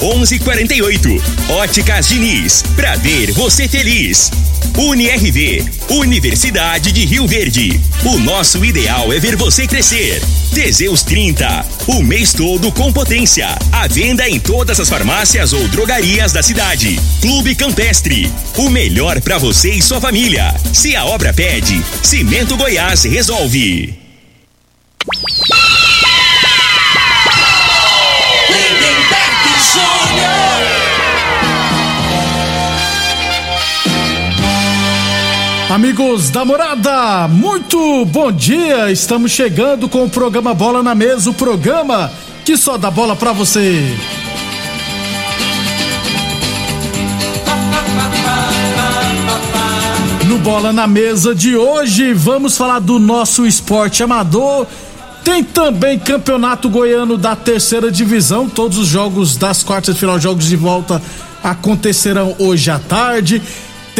3613-1148, Óticas Diniz, pra ver você feliz. UniRV, Universidade de Rio Verde. O nosso ideal é ver você crescer. Teseus 30, o mês todo com potência. À venda em todas as farmácias ou drogarias da cidade. Clube Campestre, o melhor para você e sua família. Se a obra pede, Cimento Goiás resolve. Amigos da morada, muito bom dia. Estamos chegando com o programa Bola na Mesa o programa que só dá bola pra você. No Bola na Mesa de hoje, vamos falar do nosso esporte amador. Tem também campeonato goiano da terceira divisão. Todos os jogos das quartas de final, jogos de volta, acontecerão hoje à tarde.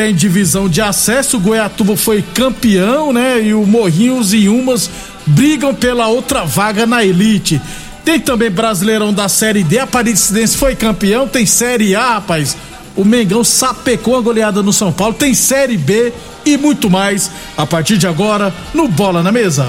Tem divisão de acesso. O Goiatuba foi campeão, né? E o Morrinhos e Umas brigam pela outra vaga na elite. Tem também Brasileirão da Série D. A Aparecidense foi campeão. Tem Série A, rapaz. O Mengão sapecou a goleada no São Paulo. Tem Série B e muito mais a partir de agora no Bola na Mesa.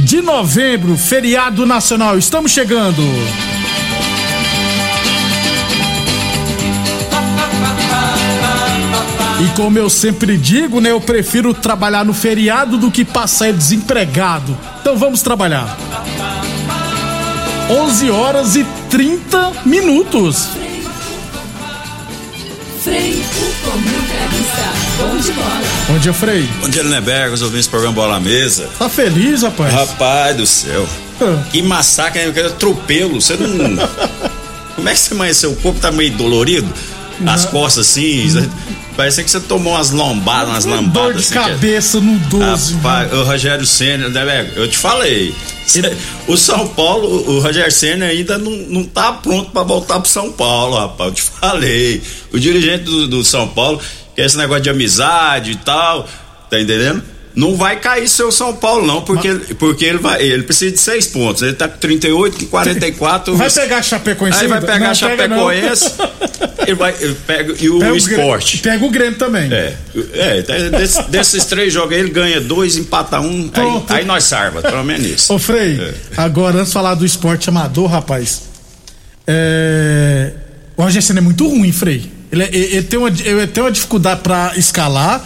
de novembro, feriado nacional. Estamos chegando. E como eu sempre digo, né, eu prefiro trabalhar no feriado do que passar desempregado. Então vamos trabalhar. 11 horas e 30 minutos. Comentarista. Bom de bola. Bom dia, Frei. Bom dia, Lindenberg, os ouvintes do programa Bola na Mesa. Tá feliz, rapaz? Rapaz do céu, Ah. que massacre, eu quero atropelo. Você não. Como é que você amanheceu? O corpo tá meio dolorido? As costas assim. Parece que você tomou umas lombadas, umas Dor lambadas. de assim, que- cabeça no 12. Rapaz, o Rogério Senna, Lindenberg, eu te falei. O São Paulo, o Rogério Senna ainda não, não tá pronto pra voltar pro São Paulo, rapaz. Eu te falei. O dirigente do, do São Paulo, que é esse negócio de amizade e tal, tá entendendo? Não vai cair seu São Paulo, não, porque, porque ele vai. Ele precisa de seis pontos. Ele tá com 38, com 44. Vai pegar a Chapecoense Aí vai pegar Não, a. Chapecoense. ele vai, ele pega, e o, Pega esporte. Grêmio- Pega o Grêmio também. É, é tá- desse- desses três jogos aí, ele ganha dois, empata um, aí, Pronto. aí nós salva, pelo menos isso. Ô Frei, É. agora antes de falar do esporte amador, rapaz. É... O Rogério é muito ruim, Frei. Ele, é- ele- ele tem uma, ele tem uma dificuldade pra escalar,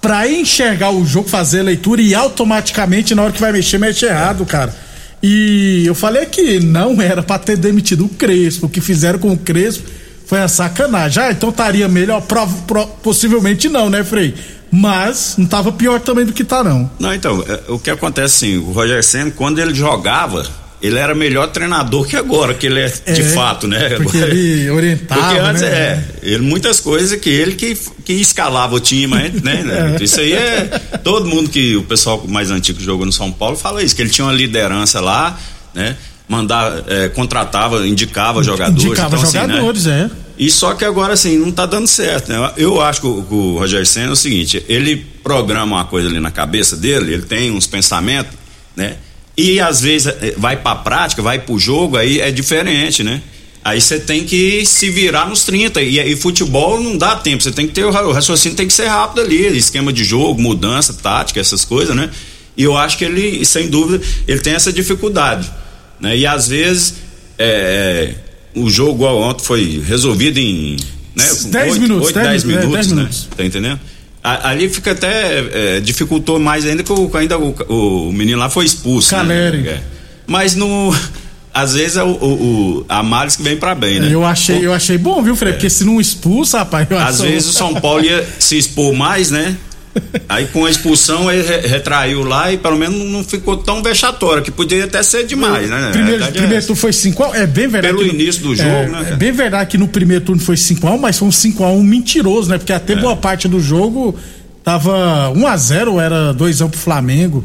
pra enxergar o jogo, fazer a leitura e automaticamente na hora que vai mexer, mexe errado, cara. E eu falei que não era pra ter demitido o Crespo. O que fizeram com o Crespo foi a sacanagem. Ah, então estaria melhor? Prov- pro- possivelmente não, né, Frei? Mas não tava pior também do que tá, não. Não, então, é, o que acontece assim, o Roger Senna, quando ele jogava, ele era melhor treinador que agora, que ele é, de É, fato, né? porque ele orientava, Porque antes, né? é, ele, muitas coisas que ele que, que escalava o time, né? né? Isso aí é, todo mundo que, o pessoal mais antigo que jogou no São Paulo fala isso, que ele tinha uma liderança lá, né? Mandar, é, contratava, indicava jogadores. Indicava então, assim, né? jogadores, é. E só que agora assim, não tá dando certo, né? Eu acho que o, que o Roger Senna é o seguinte, ele programa uma coisa ali na cabeça dele, ele tem uns pensamentos, né? E às vezes eh, vai pra prática, vai pro jogo, aí é diferente, né? Aí você tem que se virar nos 30. E, e futebol não dá tempo. Você tem que ter o, o raciocínio tem que ser rápido ali, esquema de jogo, mudança, tática, essas coisas, né? E eu acho que ele, sem dúvida, ele tem essa dificuldade. Né? E às vezes é, o jogo ontem foi resolvido em né, 10 minutos, 8, 10, minutos, 10 minutos, né? Tá entendendo? Ali fica até é, dificultou mais ainda que o, ainda o, o menino lá foi expulso. Caleri. Né? É. Mas no às vezes é o, o, a males que vem para bem, né? Eu achei, eu achei bom, viu, Fred? É. Porque se não expulsa, rapaz. Às vezes o São Paulo ia se expor mais, né? Aí com a expulsão ele retraiu lá e pelo menos não ficou tão vexatório, que podia até ser demais, né? Primeiro, primeiro é turno foi 5x1, é bem verdade. Pelo início do jogo, é, né? É bem verdade que no primeiro turno foi 5x1, mas foi um 5x1 mentiroso, né? Porque até é. boa parte do jogo tava 1x0, era 2x1 pro Flamengo.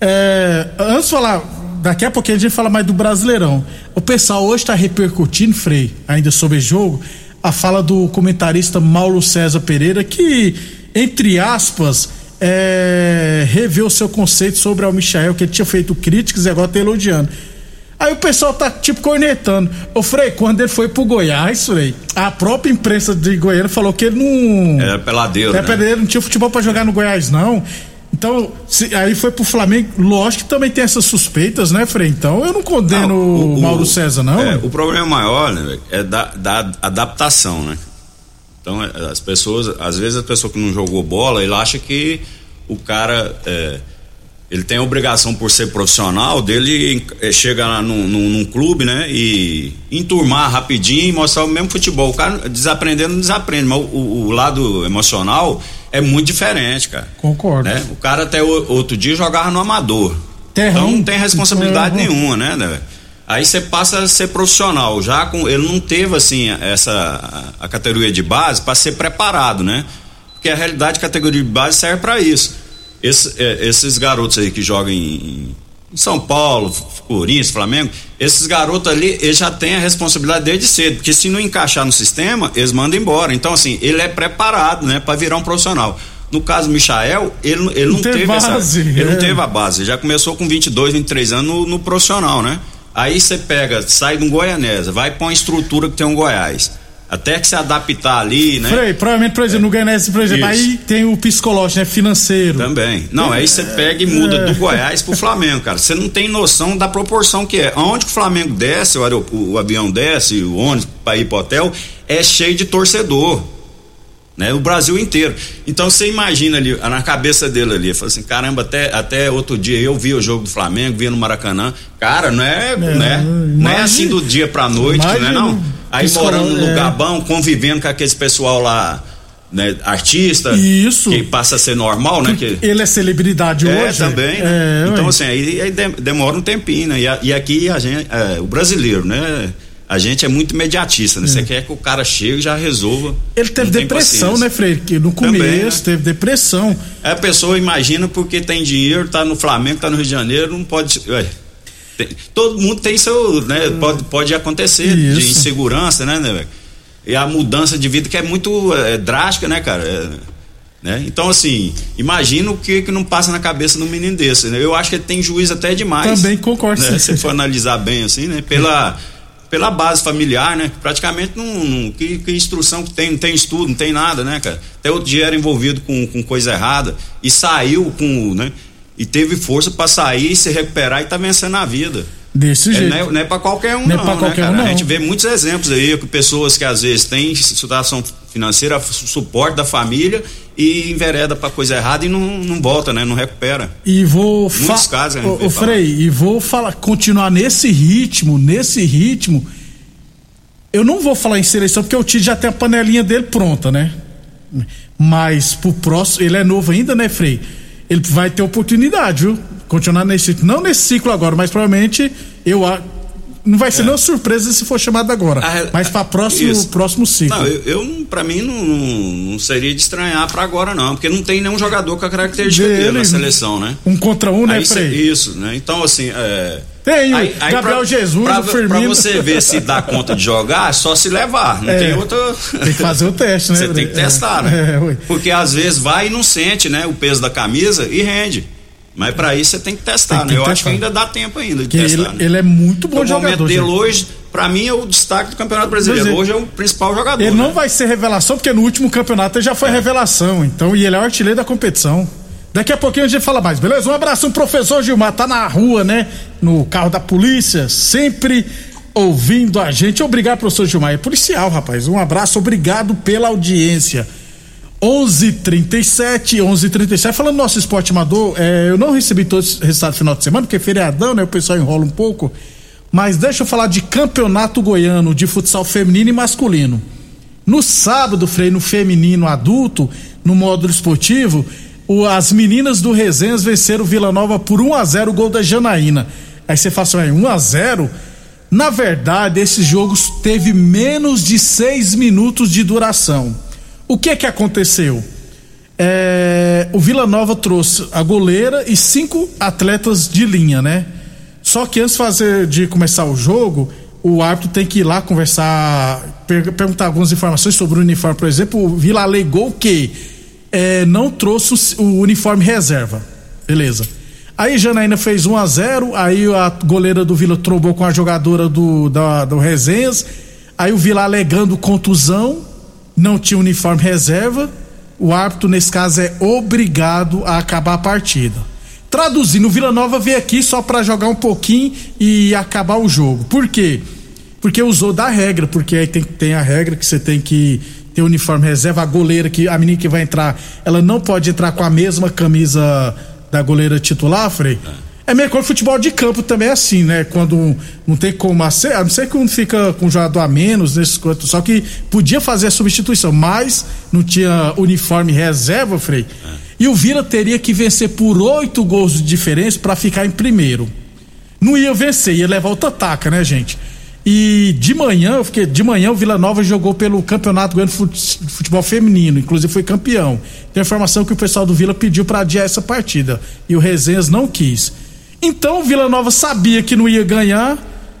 É, antes de falar, daqui a pouquinho a gente fala mais do Brasileirão. O pessoal hoje tá repercutindo, Frei, ainda sobre o jogo, a fala do comentarista Paulo César Pereira, que entre aspas, é, rever o seu conceito sobre o Michael, que ele tinha feito críticas e agora tá elogiando. Aí o pessoal tá tipo cornetando. Ô Frei, quando ele foi pro Goiás, Frei, a própria imprensa de Goiânia falou que ele não. Era peladeiro. Era né? peladeiro, não tinha futebol para jogar no Goiás, não. Então, se, aí foi pro Flamengo, lógico que também tem essas suspeitas, né, Frei? Então eu não condeno não, o, o, Mauro César, não. É, o problema maior né, é da, da adaptação, né? Então, é, as pessoas, às vezes a pessoa que não jogou bola, ele acha que o cara, é, ele tem a obrigação por ser profissional dele é, chega lá num, num, num, clube, né, e enturmar rapidinho e mostrar o mesmo futebol. O cara desaprendendo não desaprende, mas o, o lado emocional é muito diferente, cara. Concordo. Né? O cara até o, outro dia jogava no amador. Terrão, então não tem responsabilidade terrão. nenhuma, né, né? Aí você passa a ser profissional, já com ele não teve assim essa a, a categoria de base para ser preparado, né? Porque a realidade a categoria de base serve para isso. Esse, é, esses garotos aí que jogam em, em, São Paulo, Corinthians, Flamengo, esses garotos ali, eles já têm a responsabilidade desde cedo, porque se não encaixar no sistema, eles mandam embora. Então assim, ele é preparado, né, para virar um profissional. No caso do Michael, ele, ele não, não teve, base, essa, ele é. não teve a base, já começou com 22, 23 anos no, no profissional, né? Aí você pega, sai de um Goianesa, vai para uma estrutura que tem um Goiás. Até que se adaptar ali, né? Frei, provavelmente, por exemplo, é. no Goianese, por exemplo, Isso. aí tem o psicológico, né? Financeiro. Também. Não, aí você pega e muda é. do Goiás pro Flamengo, cara. Você não tem noção da proporção que é. Onde que o Flamengo desce, o, o avião desce, o ônibus para ir pro hotel, é cheio de torcedor né? O Brasil inteiro. Então você imagina ali, na cabeça dele ali, fala assim, caramba, até, até outro dia eu vi o jogo do Flamengo, via no Maracanã. Cara, não é, é né? não é assim do dia pra noite, não é não? Aí morando no é. bom, convivendo com aqueles pessoal lá. Né, artista Isso. que passa a ser normal, né? Que, ele é celebridade é, hoje. também. Né? É, então, assim, aí, aí, demora um tempinho, né? E, e aqui a gente, é, o brasileiro, né? A gente é muito imediatista, né? Você é. quer que o cara chegue e já resolva. Ele teve depressão, né, Freire? Que no começo Também, né? teve depressão. É, a pessoa imagina porque tem dinheiro, tá no Flamengo, tá no Rio de Janeiro, não pode. Ué, tem, todo mundo tem seu, né? Pode, pode acontecer Isso. de insegurança, né, né, E a mudança de vida que é muito é, drástica, né, cara? É, né? Então, assim, imagina o que que não passa na cabeça de um menino desse. Né? Eu acho que ele tem juízo até demais. Também concordo. Né? Se for analisar bem, assim, né? Pela pela base familiar, né? Praticamente não, não que, que, instrução que tem, não tem estudo, não tem nada, né, cara? Até outro dia era envolvido com, com coisa errada e saiu com, né? E teve força para sair, se recuperar e tá vencendo a vida. Desse é, jeito. Não é, não é para qualquer um, não, é não, né, qualquer cara? Um, não. A gente vê muitos exemplos aí com pessoas que às vezes têm situação financeira, suporte da família e envereda para coisa errada e não, não volta, né? Não recupera. E vou Muitos casos, né? Ô, Frei, e vou falar, continuar nesse ritmo, nesse ritmo. Eu não vou falar em seleção porque o Tite já tem a panelinha dele pronta, né? Mas pro próximo, ele é novo ainda, né, Frei? Ele vai ter oportunidade, viu? Continuar nesse. Não nesse ciclo agora, mas provavelmente eu não vai ser é. nenhuma surpresa se for chamado agora. Ah, mas para próximo próximo ciclo. Não, eu, eu para mim não, não, seria de estranhar para agora não, porque não tem nenhum jogador com a característica dele, na seleção, né? Um contra um, né, Frei? Isso, né? Então assim, é, tem aí, aí Gabriel pra, Jesus, pra, o Firmino. Pra você ver se dá conta de jogar, é só se levar. Não é, tem outra. Tem que fazer o teste, né? Você tem que testar, né? É, Porque às vezes vai e não sente, né? O peso da camisa e rende. Mas para isso você tem que testar, tem que né? Eu testar. acho que ainda dá tempo ainda de que testar. Ele, né? ele, é muito bom o jogador. O momento dele hoje, para mim, é o destaque do Campeonato Brasileiro. Hoje é o principal jogador. Ele né? não vai ser revelação, porque no último campeonato ele já foi é. revelação. Então, e ele é o artilheiro da competição. Daqui a pouquinho a gente fala mais, beleza? Um abraço, um professor Gilmar, tá na rua, né? No carro da polícia, sempre ouvindo a gente. Obrigado, professor Gilmar. É policial, rapaz. Um abraço, obrigado pela audiência. 11:37, 11:37. Falando do nosso esporte amador, é, eu não recebi todos os resultados do final de semana, porque é feriadão, né? O pessoal enrola um pouco. Mas deixa eu falar de campeonato goiano de futsal feminino e masculino. No sábado, Frei, no feminino adulto, no módulo esportivo, o, as meninas do Resenhas venceram Vila Nova por 1 a 0 o gol da Janaína. Aí você fala assim, 1 a 0 Na verdade, esses jogos teve menos de seis minutos de duração. O que que aconteceu? É, o Vila Nova trouxe a goleira e cinco atletas de linha, né? Só que antes fazer, de começar o jogo, o árbitro tem que ir lá conversar, per perguntar algumas informações sobre o uniforme. Por exemplo, o Vila alegou que é, não trouxe o, o, uniforme reserva. Beleza. Aí Janaína fez 1 a 0 aí a goleira do Vila trombou com a jogadora do, da, do Resenhas. Aí o Vila alegando contusão, não tinha uniforme reserva. O árbitro, nesse caso, é obrigado a acabar a partida. Traduzindo, o Vila Nova veio aqui só para jogar um pouquinho e acabar o jogo. Por quê? Porque usou da regra, porque aí tem, tem a regra que você tem que ter uniforme reserva, a goleira que a menina que vai entrar, ela não pode entrar com a mesma camisa da goleira titular, Frei. É, é meio que o futebol de campo também é assim, né? Quando não tem como a não ser que um fica com um jogador a menos nesses quantos, só que podia fazer a substituição, mas não tinha uniforme reserva, Frei. É. E o Vila teria que vencer por oito gols de diferença para ficar em primeiro. Não ia vencer, ia levar outra taca, né, gente? E de manhã, eu fiquei, de manhã o Vila Nova jogou pelo Campeonato Goiano de Futebol Feminino, inclusive foi campeão. Tem informação que o pessoal do Vila pediu para adiar essa partida e o Resenhas não quis. Então o Vila Nova sabia que não ia ganhar,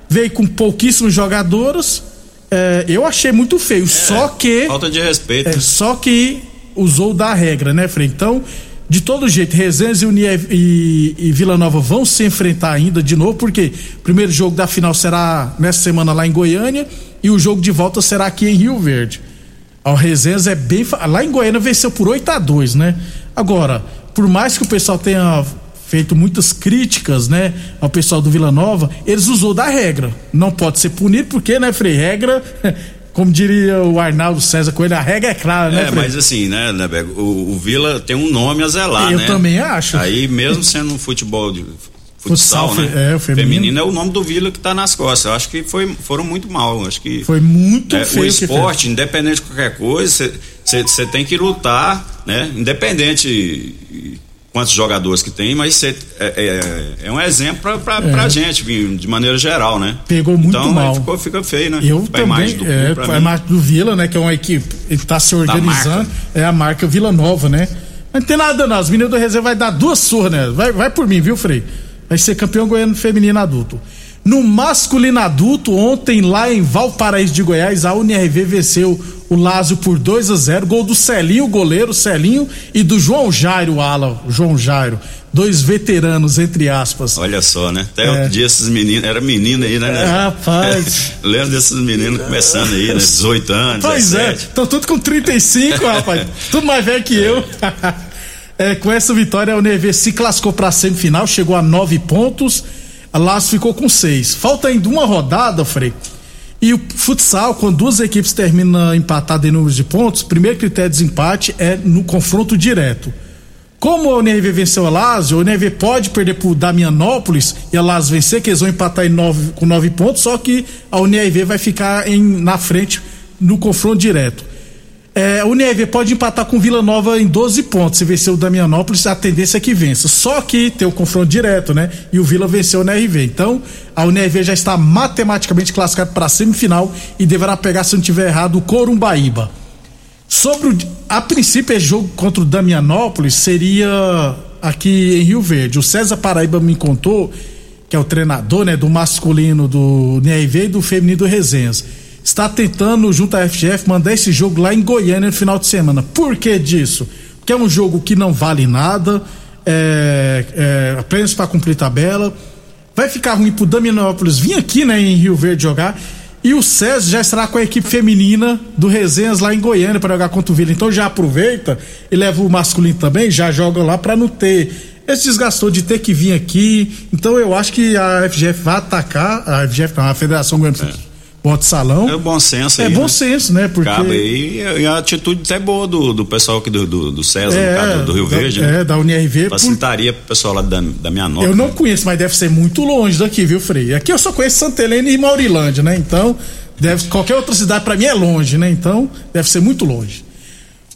veio com pouquíssimos jogadores. É, eu achei muito feio, é, só que. Falta de respeito. É, só que usou da regra, né, Frei? Então de todo jeito, Resenhas e, e, e, Vila Nova vão se enfrentar ainda de novo, porque o primeiro jogo da final será nessa semana lá em Goiânia e o jogo de volta será aqui em Rio Verde. O Resenhas é bem. Lá em Goiânia venceu por 8 a 2 né? Agora, por mais que o pessoal tenha feito muitas críticas, né, ao pessoal do Vila Nova, eles usou da regra. Não pode ser punido porque, né, Frei, regra como diria o Arnaldo César Coelho, a regra é clara, né? É, Fred? mas assim, né, Neberg, o, o, Vila tem um nome a zelar, Eu né? também acho. Aí, mesmo sendo um futebol de futsal, futsal né? É, o feminino. feminino. é o nome do Vila que está nas costas. Eu acho que foi, foram muito mal. Acho que foi muito é, feio. O esporte, independente de qualquer coisa, você tem que lutar, né? Independente quantos jogadores que tem, mas cê, é, é, é, um exemplo pra, pra, é. pra gente, de maneira geral, né? Pegou muito então, mal. Ficou, fica feio, né? Eu pra também, do, é, a imagem do Vila, né? Que é uma equipe, ele tá se organizando, é a marca Vila Nova, né? Não tem nada não, as meninas do reserva vai dar duas surras, né? Vai, vai por mim, viu, Frei? Vai ser campeão goiano feminino adulto. No masculino adulto, ontem lá em Valparaíso de Goiás, a UNRV venceu o Lázio por 2 a 0 Gol do Celinho, o goleiro Celinho, e do João Jairo, o ala, João Jairo. Dois veteranos, entre aspas. Olha só, né? Até é. dia esses meninos, era menino aí, né? É, rapaz. É, lembro desses meninos começando aí, né? 18 anos. Pois 17. é, estão tudo com 35, rapaz. Tudo mais velho que eu. é, com essa vitória, a UNRV se classificou para a semifinal, chegou a nove pontos a Laço ficou com seis. Falta ainda uma rodada, Frei. E o futsal, quando duas equipes terminam empatadas em números de pontos, o primeiro critério de desempate é no confronto direto. Como a UNRV venceu a Lazio, a UNRV pode perder para o Damianópolis e a Lazio vencer, que eles vão empatar nove, com nove pontos, só que a UNRV vai ficar em, na frente no confronto direto. É, o Neve pode empatar com Vila Nova em 12 pontos. Se vencer o Damianópolis, a tendência é que vença. Só que tem o confronto direto, né? E o Vila venceu o NRV. Então, a UNRV já está matematicamente classificada para a semifinal e deverá pegar, se não tiver errado, o Corumbaíba. Sobre o, a princípio, esse jogo contra o Damianópolis seria aqui em Rio Verde. O César Paraíba me contou, que é o treinador, né, do masculino do NRV e do feminino do Resenhas está tentando, junto à FGF, mandar esse jogo lá em Goiânia no final de semana. Por que disso? Porque é um jogo que não vale nada, é, é, apenas para cumprir tabela. Vai ficar ruim pro Daminópolis vir aqui, né, em Rio Verde jogar. E o César já estará com a equipe feminina do Resenhas lá em Goiânia para jogar contra o Vila. Então já aproveita e leva o masculino também, já joga lá para não ter esse desgastou de ter que vir aqui. Então eu acho que a FGF vai atacar, a FGF não, a Federação Goiânia é. Bota salão. É bom senso É aí, bom né? senso, né? Porque. Cabe aí e a atitude até boa do, do pessoal aqui do, do, do César, É, caso do, do Rio da- Verde, é, né? da por- Facilitaria pro pessoal lá da, da minha nota. Eu não conheço, mas deve ser muito longe daqui, viu, Frei? Aqui eu só conheço Santa Helena e Maurilândia, né? Então, deve, qualquer outra cidade pra mim é longe, né? Então, deve ser muito longe.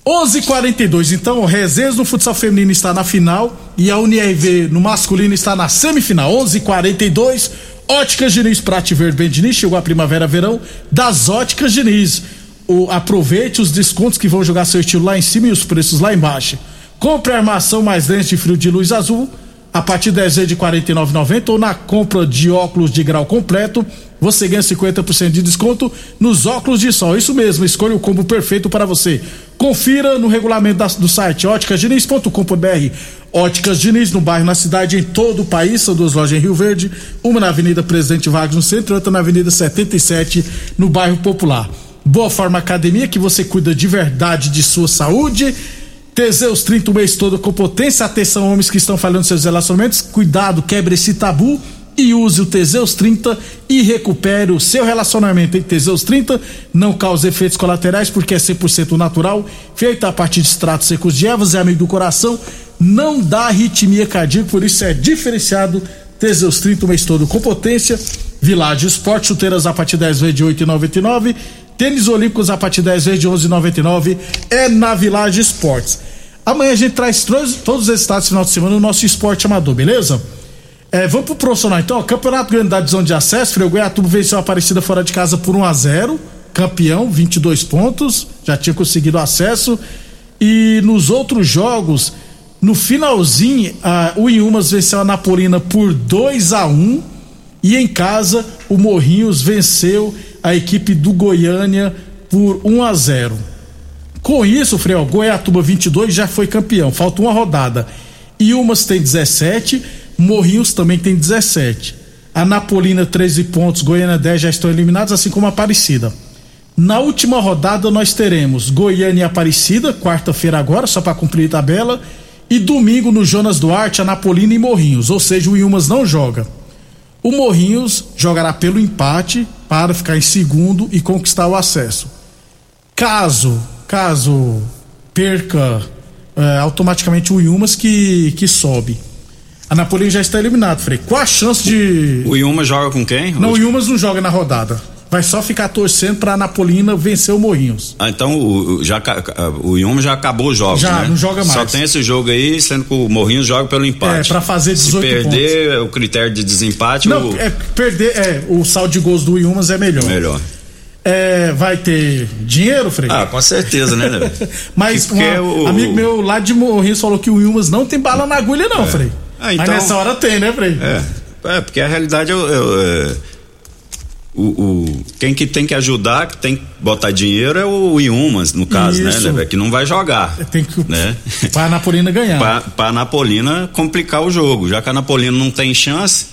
11:42. Então, o Resenhas no futsal feminino está na final e a UNRV no masculino está na semifinal. 11:42. Óticas Diniz Prate Verde Bem Diniz, chegou a primavera-verão das Óticas Diniz. O, aproveite os descontos que vão jogar seu estilo lá em cima e os preços lá embaixo. Compre a armação mais lente de frio de luz azul a partir de 10 vezes de R$ 49,90 ou na compra de óculos de grau completo, você ganha 50% de desconto nos óculos de sol. Isso mesmo, escolha o combo perfeito para você. Confira no regulamento da- do site óticasdiniz.com.br. Óticas Diniz no bairro, na cidade, em todo o país. São duas lojas em Rio Verde, uma na Avenida Presidente Vargas no centro outra na Avenida 77 no bairro Popular. Boa Forma Academia, que você cuida de verdade de sua saúde. Teseus 30 o mês todo com potência. Atenção, homens que estão falhando seus relacionamentos. Cuidado, quebre esse tabu e use o Teseus 30 e recupere o seu relacionamento. Em Teseus 30 não causa efeitos colaterais porque é 100% natural, feito a partir de extratos secos de ervas, é amigo do coração, não dá arritmia cardíaca, por isso é diferenciado. Teseus 30 o mês todo com potência. Village Esporte, chuteiras a partir de 10 vezes de 8,99. Tênis Olímpicos a partir de 10 vezes de 11,99 é na Village Esportes. Amanhã a gente traz todos, os estados final de semana no nosso esporte amador, beleza? É, vamos pro profissional então. Campeonato Grande da de Acesso, Freio Goiatuba venceu a Aparecida fora de casa por 1 a 0 Campeão, 22 pontos, já tinha conseguido acesso. E nos outros jogos, no finalzinho, a, o Inhumas venceu a Napolina por 2 a 1 E em casa, o Morrinhos venceu a equipe do Goiânia por 1 a 0 com isso, Frei, ó, Goiatuba 22 já foi campeão, falta uma rodada. Iumas tem 17, Morrinhos também tem 17. A Napolina 13 pontos, Goiânia 10 já estão eliminados, assim como a Aparecida. Na última rodada nós teremos Goiânia e Aparecida, quarta-feira agora, só para cumprir a tabela, e domingo no Jonas Duarte, a Napolina e Morrinhos, ou seja, o Iumas não joga. O Morrinhos jogará pelo empate para ficar em segundo e conquistar o acesso. Caso, caso perca é, automaticamente o Yumas que, que sobe. A Napolina já está eliminado, Frei. Qual a chance de. O Yuma joga com quem? Não, o Yumas não joga na rodada. Vai só ficar torcendo pra Napolina vencer o Morrinhos. Ah, então o, o- já, o Yuma já acabou os jogos, Já, né? não joga mais. Só tem esse jogo aí, sendo que o Morrinhos joga pelo empate. É, pra fazer 18 Se perder o critério de desempate, Não, o é perder. É, o saldo de gols do Yumas é melhor. melhor. É, vai ter dinheiro, Frei? Ah, com certeza, né? Mas um o- amigo meu lá de Morrinhos falou que o Yumas não tem bala na agulha, não, Frei. Ah, então- Mas nessa hora tem, né, Frei? É, é, porque a realidade é, o- é o- é, o, quem que tem que ajudar, que tem que botar dinheiro é o Iumas, no caso, Isso. né, né? Que não vai jogar. Tem que. Né? Pra Napolina ganhar. pra, pra Napolina complicar o jogo, já que a Napolina não tem chance,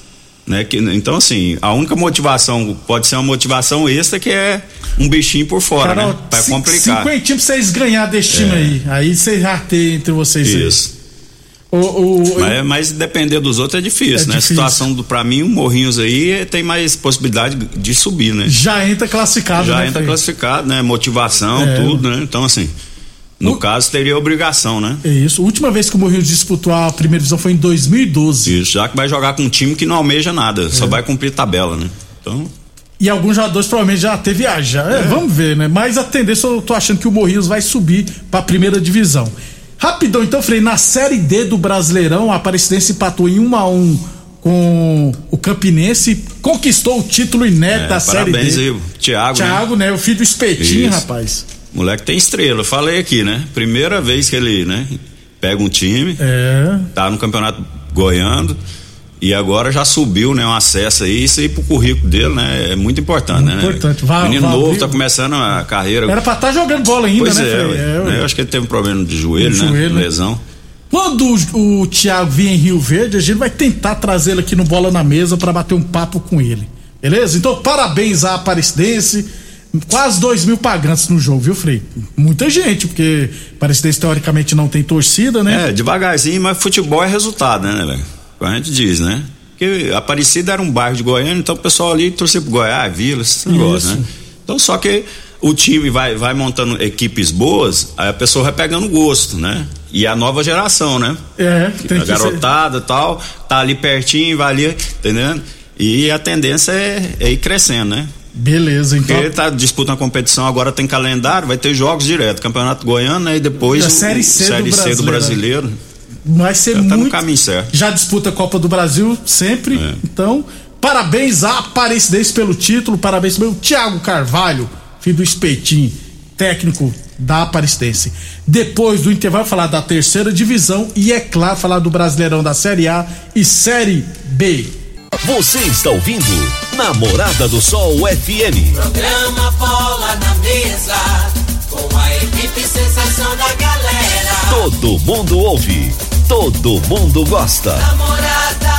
né? Que, então, assim, a única motivação pode ser uma motivação extra que é um bichinho por fora, Carol, né? Pra cin- complicar. Cinquentinho pra vocês ganhar desse time aí. Aí vocês já tem entre vocês aí. O, o, Mas, mas depender dos outros é difícil, É né? A situação do, pra mim, o Morrinhos aí é- tem mais possibilidade de subir, né? Já entra classificado, Já né, entra Frei? classificado, né? Motivação, É. tudo, né? Então, assim, no O- caso, teria obrigação, né? É isso. A última vez que o Morrinhos disputou a primeira divisão foi em 2012. Isso, já que vai jogar com um time que não almeja nada, É. só vai cumprir tabela, né? Então, E alguns jogadores provavelmente já até viajar. É, vamos ver, né? Mas a tendência eu tô achando que o Morrinhos vai subir pra primeira divisão. Rapidão, então, Frei, na Série D do Brasileirão, a Aparecidense empatou em 1 a 1 com o Campinense, conquistou o título inédito é, da Série parabéns D. aí, o Thiago, né? Thiago, né? O filho do Espetinho, Isso. rapaz. O moleque tem estrela, eu falei aqui, né? Primeira vez que ele, né? Pega um time, É. tá no campeonato goiano e agora já subiu, né? Um acesso aí, isso aí pro currículo dele, né? É muito importante, Muito né? importante. Vá- Menino vá novo, abrir- tá começando a carreira. Era pra estar jogando bola ainda, pois né, é, ué. ué. eu acho que ele teve um problema de joelho, De né? joelho, né? Lesão. Quando o, o Thiago vir em Rio Verde, a gente vai tentar trazê-lo aqui no Bola na Mesa para bater um papo com ele. Beleza? Então, parabéns à Aparecidense. Quase dois mil pagantes no jogo, viu, Frei? Muita gente, porque Aparecidense teoricamente não tem torcida, né? É, devagarzinho, mas futebol é resultado, né, velho? A gente diz, né? Porque Aparecida era um bairro de Goiânia, então o pessoal ali torcia pro Goiás, Vila, esse negócio, né? Então, só que o time vai, vai montando equipes boas, aí a pessoa vai pegando gosto, né? E a nova geração, né? É, tem a que garotada e tal, tá ali pertinho, vai ali, entendendo? E a tendência é, é ir crescendo, né? Beleza, então. Porque tá disputando a competição, agora tem calendário, vai ter jogos direto, Campeonato Goiano, né? E depois Da o, Série C do Série C do brasileiro. Vai ser Já tá no muito. caminho certo. Já disputa a Copa do Brasil sempre. É. Então, parabéns à Aparecidense pelo título, parabéns pelo Thiago Carvalho, filho do Espeitinho, técnico da Aparecidense. Depois do intervalo, falar da terceira divisão e, é claro, falar do Brasileirão da Série A e Série B. Você está ouvindo Namorada do Sol FM. Programa Bola na Mesa, com a equipe sensação da galera. Todo mundo ouve, todo mundo gosta. Namorada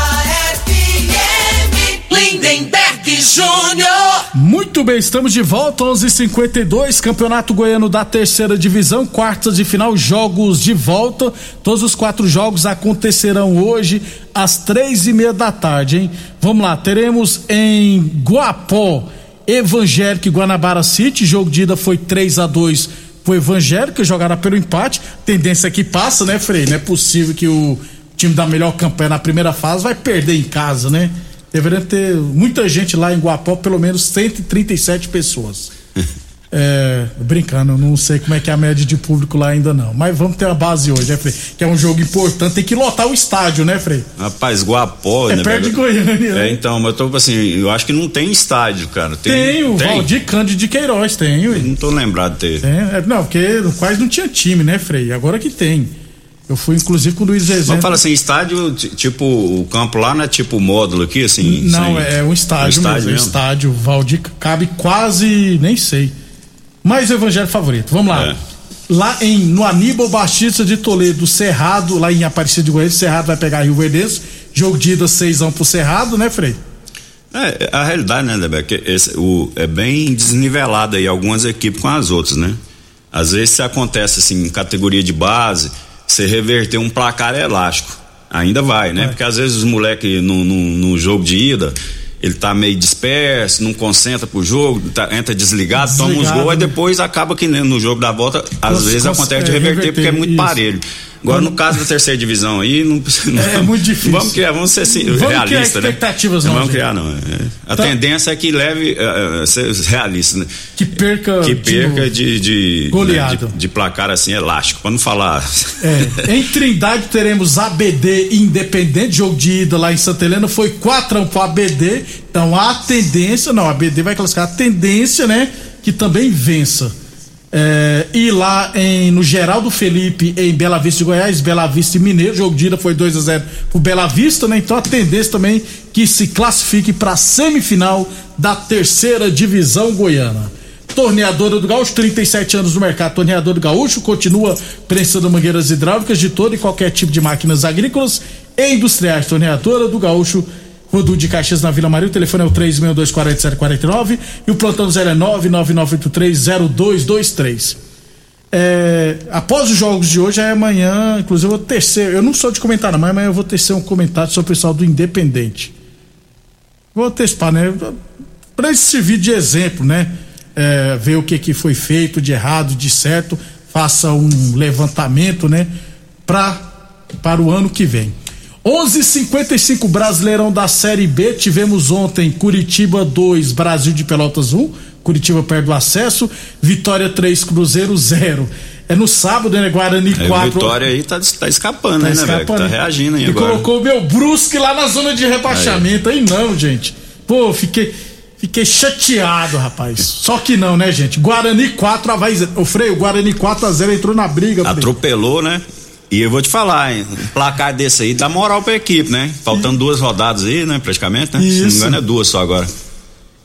FM, Lindenberg Júnior. Muito bem, estamos de volta, 11:52 Campeonato Goiano da Terceira Divisão, quartas de final, jogos de volta. Todos os quatro jogos acontecerão hoje às três e meia da tarde, hein? Vamos lá, teremos em Guapó, Evangélico e Guanabara City. Jogo de ida foi 3 a 2 pro Evangélico, jogará pelo empate. Tendência que passa, né, Frei? Não é possível que o time da melhor campanha na primeira fase vai perder em casa, né? Deveria ter muita gente lá em Guapó, pelo menos 137 pessoas. É, brincando, eu não sei como é que é a média de público lá ainda não. Mas vamos ter a base hoje, né, Frei? Que é um jogo importante, tem que lotar o estádio, né, Frei? Rapaz, Guapó, É né? perto de? Goiânia, né? É, então, mas eu tô assim, eu acho que não tem estádio, cara. Tem, Tem o Valdir Cândido de Queiroz, tem, ué. Não tô lembrado de ter. Tem, é, não, porque quase não tinha time, né, Frei? Agora que tem. Eu fui, inclusive, com o Luiz Zezé. Vamos falar assim, estádio, ti- tipo, o campo lá não é tipo módulo aqui, assim? Não, sem- é um estádio, um estádio mesmo. mesmo? Estádio, Valdir cabe quase, nem sei. Mas o evangelho favorito. Vamos lá. É. Lá em no Aníbal Batista de Toledo, Cerrado, lá em Aparecida de Goiânia, Cerrado vai pegar Rio Verdense. Jogo de ida 6 pro Cerrado, né, Frei? É, a realidade, né, Debé, que esse, o, é bem desnivelado aí algumas equipes com as outras, né? Às vezes se acontece assim, em categoria de base, você reverter um placar elástico. Ainda vai, né? É. Porque às vezes os moleques no, no, no jogo de ida, ele tá meio disperso, não concentra pro jogo, tá- entra desligado, toma uns Desligado, gols, e né? depois acaba que né, no jogo da volta, às vezes acontece de é, reverter, reverter, porque é muito isso. parelho. Agora, no caso da terceira divisão aí, não precisa. É muito difícil. Vamos criar, vamos ser assim, Vamos criar realistas, né? expectativas, não. não, Vamos gente. criar, não. é. A Tá. tendência é que leve uh, uh, ser realista, né? Que perca. Que de perca novo. de, de, Goleada. né, de, de placar assim elástico, pra não falar. É. Em Trindade teremos ABD Independente, jogo de ida lá em Santa Helena, foi 4 pro ABD, então a tendência, não, a ABD vai classificar a tendência, né, que também vença. É, e lá em, no Geraldo Felipe, em Bela Vista de Goiás, Bela Vista e Mineiro, jogo de ida foi 2 a 0 pro Bela Vista, né, então a tendência também que se classifique para semifinal da terceira divisão goiana. Torneadora do Gaúcho, 37 anos no mercado. Torneadora do Gaúcho continua prensando mangueiras hidráulicas de todo e qualquer tipo de máquinas agrícolas e industriais. Torneadora do Gaúcho, Rodul de Caxias na Vila Maria. O telefone é o 3624749 e o plantão 0 é 999830223. É, após os jogos de hoje, é amanhã, inclusive eu vou tecer, eu não sou de comentar, mas amanhã eu vou tecer um comentário sobre o pessoal do Independente. Vou testar, né? Para isso servir de exemplo, né? É, ver o que, que foi feito de errado, de certo, faça um levantamento, né? Pra, para o ano que vem. 11:55 Brasileirão da Série B. Tivemos ontem Curitiba 2, Brasil de Pelotas 1. Curitiba perde o acesso. Vitória 3, Cruzeiro 0. É no sábado, né? Guarani É, 4. Vitória aí tá, tá escapando, Tá né, velho? escapando. Tá reagindo aí e agora. colocou o meu Brusque lá na zona de rebaixamento. Aí, não, gente. Pô, fiquei, fiquei chateado, rapaz. Só que não, né, gente? Guarani 4, Havaí 0. O Freio, Guarani 4 a 0 entrou na briga. Freio. Atropelou, né? E eu vou te falar, hein? Um placar desse aí dá moral pra equipe, né? Faltando duas rodadas aí, né? Praticamente, né? Se não me Isso. engano, é duas só agora.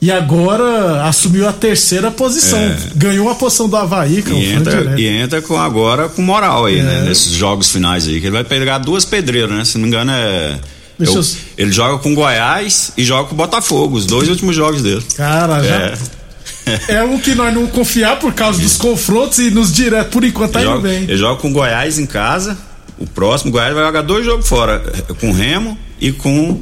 E agora assumiu a terceira posição. É. Ganhou a posição do Havaí, que é E entra, e entra com agora com moral aí, né? Nesses jogos finais aí, que ele vai pegar duas pedreiras, né? Se não me engano é. Eu- eu- Ele joga com Goiás e joga com Botafogo, os dois últimos jogos dele. Cara, já. É. É um que nós não confiar por causa dos confrontos e nos direto, por enquanto tá indo joga, bem. ele joga com Goiás em casa. O próximo, Goiás vai jogar dois jogos fora, com Remo e com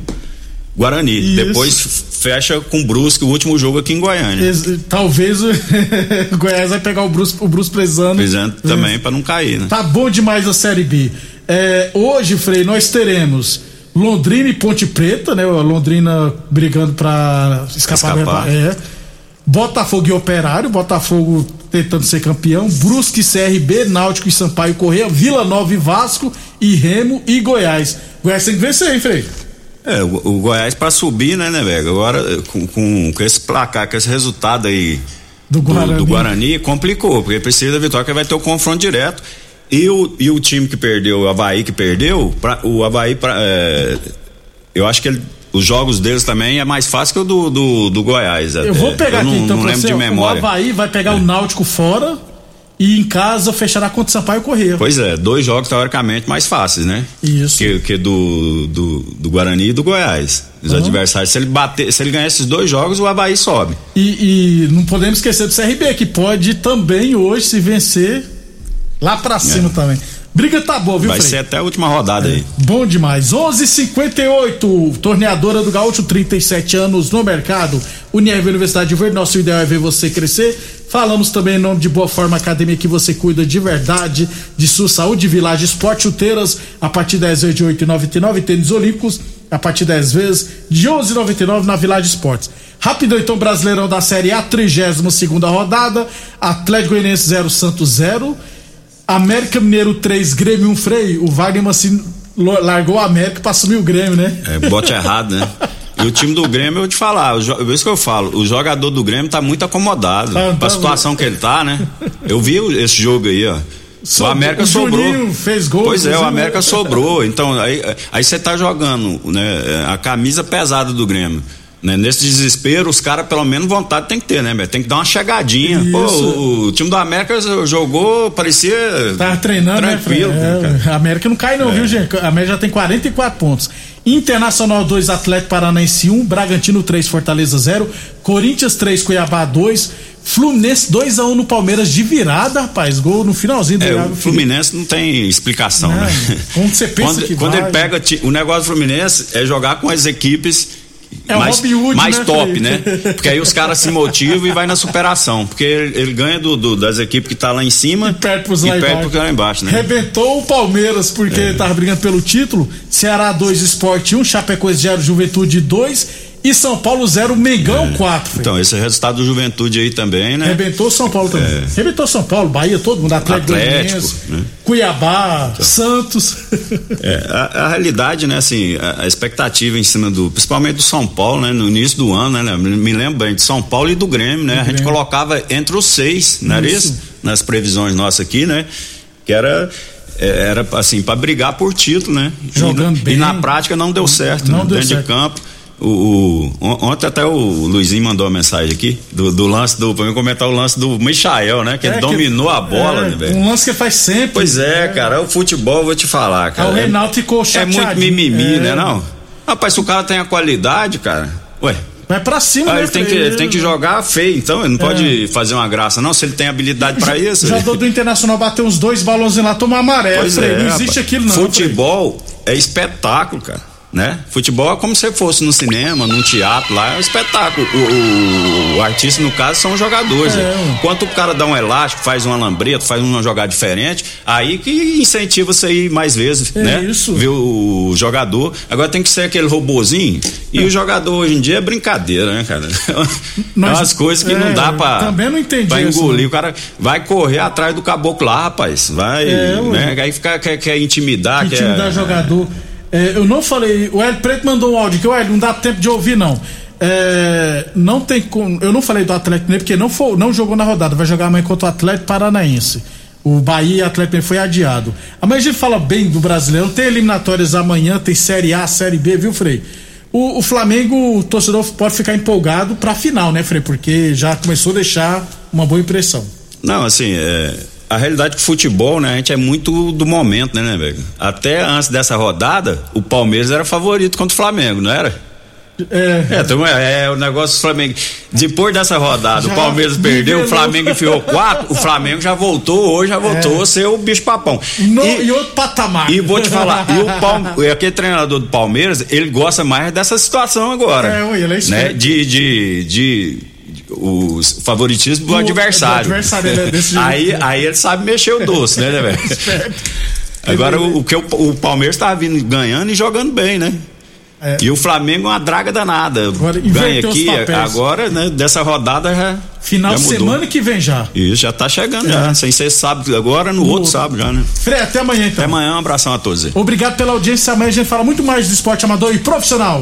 Guarani. Isso. Depois fecha com Brusque, o último jogo aqui em Goiânia. Ex- Talvez o o Goiás vai pegar o Bruce, o Bruce Prezano. Precisando também pra não cair, né? Tá bom demais a Série B. É, hoje, Frei, nós teremos Londrina e Ponte Preta, né? Londrina brigando pra escapar. Escapar. É. Botafogo e Operário, Botafogo tentando ser campeão, Brusque, CRB, Náutico e Sampaio Correia, Vila Nova e Vasco e Remo e Goiás. Goiás tem que vencer, hein, Frei? É, o, o Goiás pra subir, né, né, velho? Agora, eh, com, com, com esse placar, com esse resultado aí Do Guarani. do Guarani, complicou, porque precisa da vitória, que vai ter o confronto direto. E o, e o time que perdeu, o Havaí que perdeu, pra, o Havaí, pra, é, eu acho que ele- os jogos deles também é mais fácil que o do, do, do Goiás. Eu até. vou pegar não, aqui então não lembro você. de memória. O Havaí vai pegar o Náutico fora e em casa fechará contra o Sampaio Correia. Pois é, dois jogos teoricamente mais fáceis, né? Isso. Que, que do, do, do Guarani e do Goiás. Os Aham. adversários. Se ele bater, se ele ganhar esses dois jogos, o Havaí sobe. E, e não podemos esquecer do CRB, que pode também hoje se vencer lá pra cima também. Briga tá boa, viu, É. Vai Frei? ser até a última rodada aí. Bom demais. 11:58 torneadora do Gaúcho, 37 anos no mercado. Unirv Universidade Verde, nosso ideal é ver você crescer. Falamos também em nome de Boa Forma Academia que você cuida de verdade de sua saúde, Village Esporte Chuteiras a partir 10 vezes de 8,99 tênis olímpicos a partir 10 vezes de 11,99 na Village Esportes. Rapidão então Brasileirão da Série A, 32 segunda rodada, Atlético Goianiense 0 Santos 0. América Mineiro 3, Grêmio 1 freio. O Wagner assim largou o América pra assumir o Grêmio, né? É, bote errado, né? E o time do Grêmio, eu vou te falar, é isso que eu falo, o jogador do Grêmio tá muito acomodado. Tá, pra tá situação que ele tá, né? Eu vi esse jogo aí, ó. So- o América o sobrou. Juninho fez gol, Pois é, o. América sobrou. Então, aí aí você tá jogando né, a camisa pesada do Grêmio. Né? Nesse desespero, os caras, pelo menos, vontade tem que ter, né? Tem que dar uma chegadinha. Pô, o, o time do América jogou, parecia. Tava treinando, tranquilo. né? né, Fred? cara? É, a América não cai, não, viu, gente? A América já tem 44 pontos. Internacional 2, Atlético Paranaense 1, Bragantino 3, Fortaleza 0, Corinthians 3, Cuiabá 2, Fluminense 2x1 no Palmeiras de virada, rapaz. Gol no finalzinho do É, o Fluminense não tem explicação, Não, né? como você pensa quando, que quando vai? ele pega ti- o negócio do Fluminense é jogar com as equipes É mais, Hood, mais né, top, Felipe? né? Porque aí os caras se motivam e vai na superação, porque ele, ele ganha do, do- das equipes que tá lá em cima E perde pros e lá perde embaixo. pro lá embaixo, né? Rebentou o Palmeiras porque tava brigando pelo título. Ceará 2, Esporte 1, Chapecoense 0, Juventude 2 e São Paulo 0, Mengão 4. Então, esse é o resultado do Juventude aí também, né? Rebentou São Paulo também. Rebentou São Paulo, Bahia, todo mundo, Atlético, Atlético, né? Cuiabá, Santos. É, a, a realidade, né, assim, a, a expectativa em cima do, principalmente do São Paulo, né, no início do ano, né, me lembro bem de São Paulo e do Grêmio, né, a gente Grêmio. colocava entre os seis, não era Isso. isso? Nas previsões nossas aqui, né, que era é, era assim para brigar por título, né? Jogando e, bem. E na prática não deu certo, Não né? deu dentro certo. de campo. O, o- on- ontem até o Luizinho mandou uma mensagem aqui do, do lance do, pra mim comentar o lance do Michael, né? Que É, ele que- dominou a bola, é, né, velho? Um lance que faz sempre. Pois é, cara, o futebol, vou te falar, cara. o é- Reinaldo ficou é chateadinho. muito mimimi, É. né, não? Rapaz, se o cara tem a qualidade, cara, ué, Vai pra cima, ah, né? ele tem que, ele tem que jogar feio, então ele não pode fazer uma graça, não, se ele tem habilidade pra isso. O jogador do Internacional bateu uns dois balões lá, tomar amarelo. Pois Frei, é, não existe aquilo, não. Futebol é espetáculo, cara. Né? Futebol é como se fosse no cinema, num teatro lá, é um espetáculo. O, o- o artista, no caso, são os jogadores. É, né? o cara dá um elástico, faz um alambreto, faz uma jogada diferente, aí que incentiva você ir mais vezes, É né? isso. Ver o jogador. Agora tem que ser aquele robozinho. E o jogador hoje em dia é brincadeira, né, cara? Nós- é umas coisas que é, não dá pra, também não entendi pra isso, engolir. não. O cara vai correr atrás do caboclo lá, rapaz. Vai, É, né? Aí fica, quer, quer intimidar, que quer. jogador. É, eu não falei, o Hélio Preto mandou um áudio que o Hélio não dá tempo de ouvir, não. É, não tem como. Eu não falei do Atlético Mineiro porque não, foi, não jogou na rodada, vai jogar amanhã contra o Atlético Paranaense. O Bahia e Atlético Mineiro foi adiado. Amanhã a gente fala bem do brasileiro. Tem eliminatórias amanhã, tem Série A, Série B, viu, Frei? O, o Flamengo, o torcedor pode ficar empolgado pra final, né, Frei? Porque já começou a deixar uma boa impressão. Não, assim, é, a realidade que futebol, né, a gente é muito do momento, né, né? Até antes dessa rodada, o Palmeiras era favorito contra o Flamengo, não era? É, É, é, é o negócio do Flamengo. Depois dessa rodada, Já o Palmeiras perdeu, o Flamengo enfiou quatro, o Flamengo já voltou, hoje já voltou a ser o bicho papão. no, E- e outro patamar. E vou te falar, e o Palme, aquele treinador do Palmeiras, ele gosta mais dessa situação agora. É, ele é né? de, de, de- o favoritismo do, Do- adversário. do adversário, é jeito. aí, aí ele sabe mexer o doce, né, né, velho? Agora o, o que o, o Palmeiras tá vindo ganhando e jogando bem, né? É. E o Flamengo é uma draga danada. Agora, Ganha aqui, agora, né? Dessa rodada já. Final de semana que vem já. Isso, já tá chegando É. já. Sem ser sábado agora, no, No outro outro. sábado já, né? Frei, até amanhã então. Até amanhã, um abração a todos. Obrigado pela audiência. Amanhã a gente fala muito mais do esporte amador e profissional.